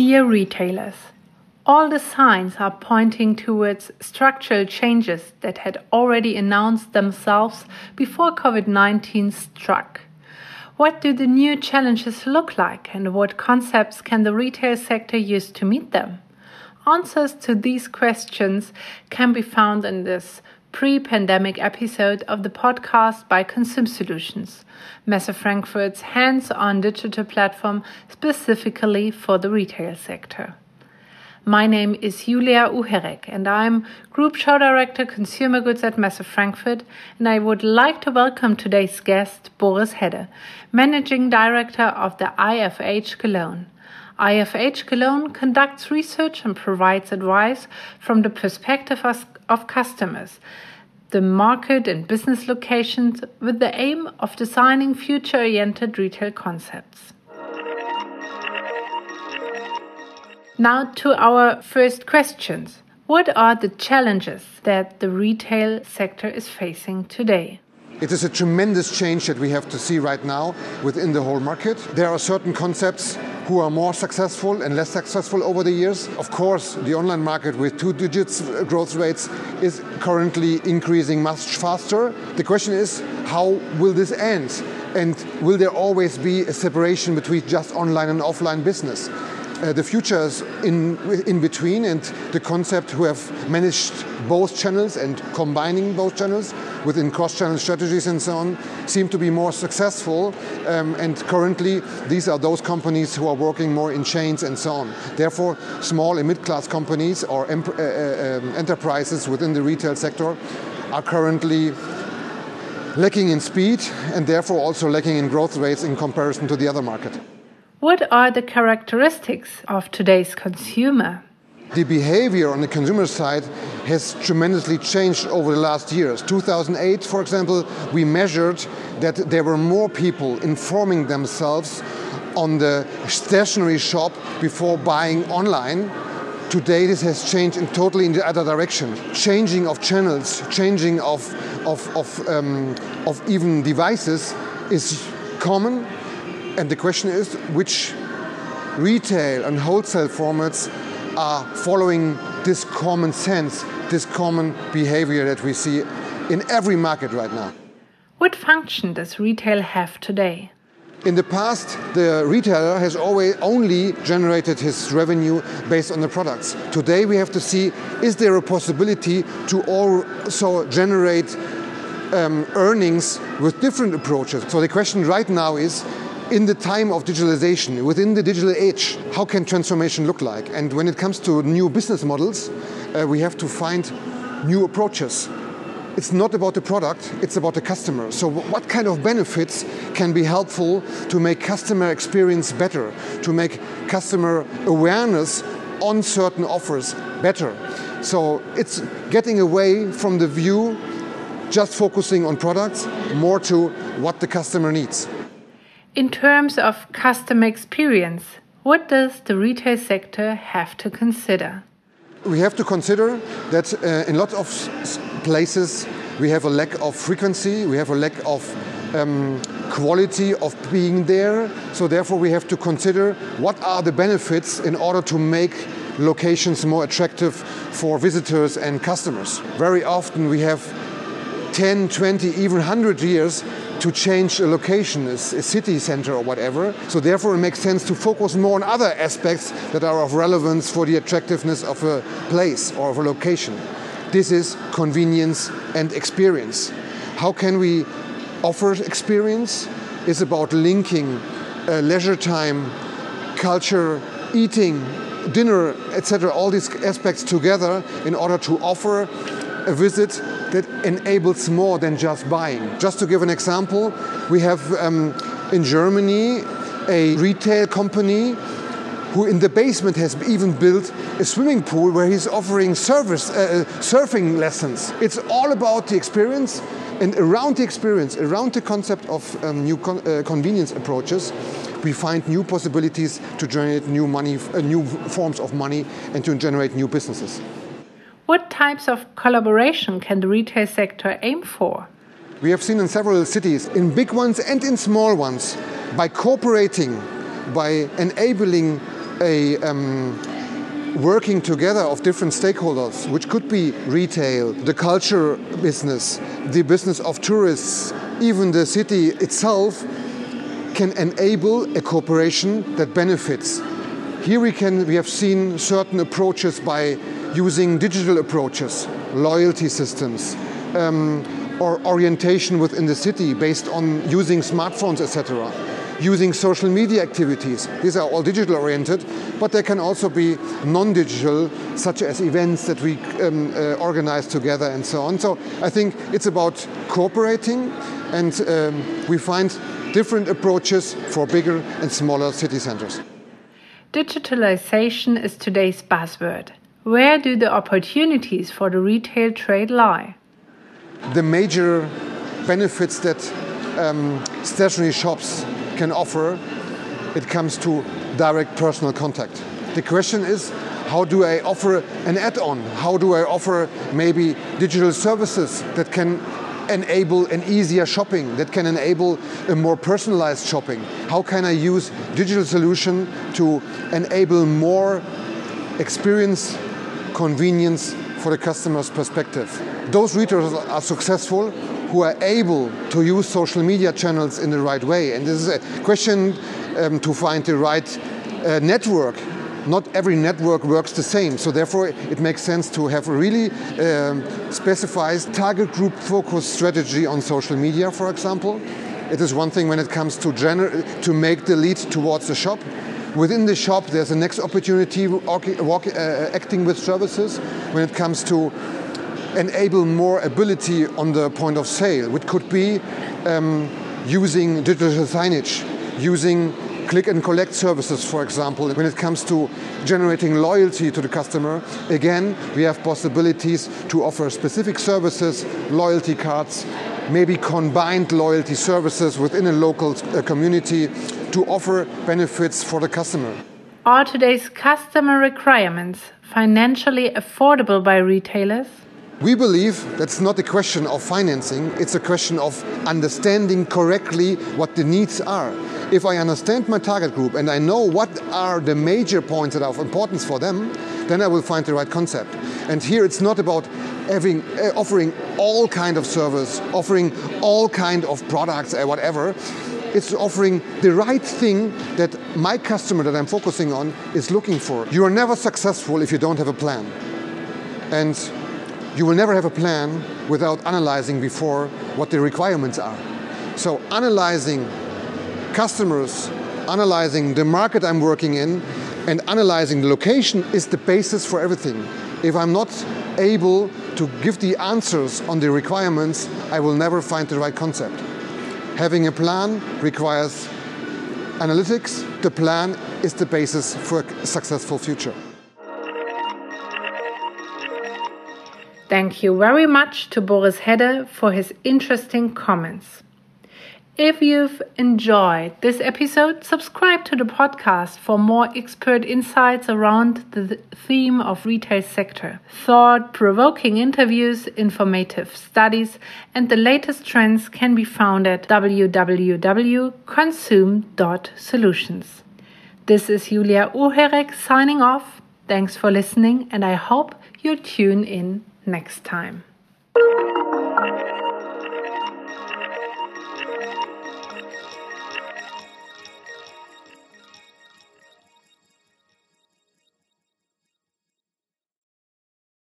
Dear retailers, all the signs are pointing towards structural changes that had already announced themselves before COVID 19 struck. What do the new challenges look like, and what concepts can the retail sector use to meet them? Answers to these questions can be found in this pre pandemic episode of the podcast by Conzoom Solutions, Messe Frankfurt's hands on digital platform specifically for the retail sector. My name is Julia Uherek, and I'm Group Show Director Consumer Goods at Messe Frankfurt. And I would like to welcome today's guest, Boris Hedde, Managing Director of the IFH Cologne. IFH Cologne conducts research and provides advice from the perspective of, of customers, the market, and business locations with the aim of designing future oriented retail concepts. Now to our first questions. What are the challenges that the retail sector is facing today? It is a tremendous change that we have to see right now within the whole market. There are certain concepts who are more successful and less successful over the years. Of course, the online market with two digits uh, growth rates is currently increasing much faster. The question is, how will this end? And will there always be a separation between just online and offline business? Uh, the futures in, in between and the concept who have managed both channels and combining both channels within cross-channel strategies and so on seem to be more successful um, and currently these are those companies who are working more in chains and so on. Therefore small and mid-class companies or uh, uh, um, enterprises within the retail sector are currently lacking in speed and therefore also lacking in growth rates in comparison to the other market. What are the characteristics of today's consumer? The behavior on the consumer side has tremendously changed over the last years. 2008, for example, we measured that there were more people informing themselves on the stationary shop before buying online. Today, this has changed in totally in the other direction. Changing of channels, changing of, of, of, um, of even devices is common and the question is which retail and wholesale formats are following this common sense, this common behavior that we see in every market right now. What function does retail have today? In the past, the retailer has always only generated his revenue based on the products. Today, we have to see is there a possibility to also generate um, earnings with different approaches? So the question right now is in the time of digitalization, within the digital age, how can transformation look like? And when it comes to new business models, uh, we have to find new approaches. It's not about the product, it's about the customer. So, what kind of benefits can be helpful to make customer experience better, to make customer awareness on certain offers better? So, it's getting away from the view just focusing on products, more to what the customer needs. In terms of customer experience, what does the retail sector have to consider? We have to consider that uh, in lots of places we have a lack of frequency, we have a lack of um, quality of being there. So therefore we have to consider what are the benefits in order to make locations more attractive for visitors and customers. Very often we have 10, 20, even 100 years to change a location, a, city center or whatever. So therefore it makes sense to focus more on other aspects that are of relevance for the attractiveness of a place or of a location. This is convenience and experience. How can we offer experience? It's about linking uh, leisure time, culture, eating, dinner, etc., all these aspects together in order to offer a visit that enables more than just buying. Just to give an example, we have um, in Germany a retail company who in the basement has even built a swimming pool where he's offering service, uh, surfing lessons. It's all about the experience and around the experience, around the concept of um, new con uh, convenience approaches, we find new possibilities to generate new money, uh, new forms of money and to generate new businesses. What types of collaboration can the retail sector aim for? We have seen in several cities, in big ones and in small ones, by cooperating, by enabling a um, working together of different stakeholders, which could be retail, the culture business, the business of tourists, even the city itself, can enable a cooperation that benefits. Here we can we have seen certain approaches by using digital approaches, loyalty systems, um, or orientation within the city based on using smartphones, etc using social media activities. These are all digital oriented, but they can also be non digital, such as events that we um, uh, organize together and so on. So I think it's about cooperating, and um, we find different approaches for bigger and smaller city centers. Digitalization is today's buzzword. Where do the opportunities for the retail trade lie? The major benefits that um, stationary shops can offer, it comes to direct personal contact. The question is, how do I offer an add-on? How do I offer maybe digital services that can enable an easier shopping, that can enable a more personalized shopping? How can I use digital solution to enable more experience, convenience for the customer's perspective? Those retailers are successful who are able to use social media channels in the right way. And this is a question um, to find the right uh, network. Not every network works the same, so therefore it makes sense to have a really um, specified target group focused strategy on social media, for example. It is one thing when it comes to, gener- to make the lead towards the shop. Within the shop, there's a next opportunity uh, acting with services when it comes to enable more ability on the point of sale, which could be um, using digital signage, using click and collect services, for example. When it comes to generating loyalty to the customer, again, we have possibilities to offer specific services, loyalty cards, maybe combined loyalty services within a local uh, community to offer benefits for the customer. Are today's customer requirements financially affordable by retailers? We believe that's not a question of financing, it's a question of understanding correctly what the needs are. If I understand my target group and I know what are the major points that are of importance for them, then I will find the right concept. And here it's not about having, uh, offering all kind of service, offering all kind of products or whatever. It's offering the right thing that my customer that I'm focusing on is looking for. You are never successful if you don't have a plan. And you will never have a plan without analyzing before what the requirements are. So analyzing customers, analyzing the market I'm working in, and analyzing the location is the basis for everything. If I'm not able to give the answers on the requirements, I will never find the right concept. Having a plan requires analytics. The plan is the basis for a successful future. Thank you very much to Boris Hedde for his interesting comments. If you've enjoyed this episode, subscribe to the podcast for more expert insights around the theme of retail sector, thought-provoking interviews, informative studies, and the latest trends can be found at www.conzoom.solutions. This is Julia Uherek signing off. Thanks for listening, and I hope you'll tune in next time.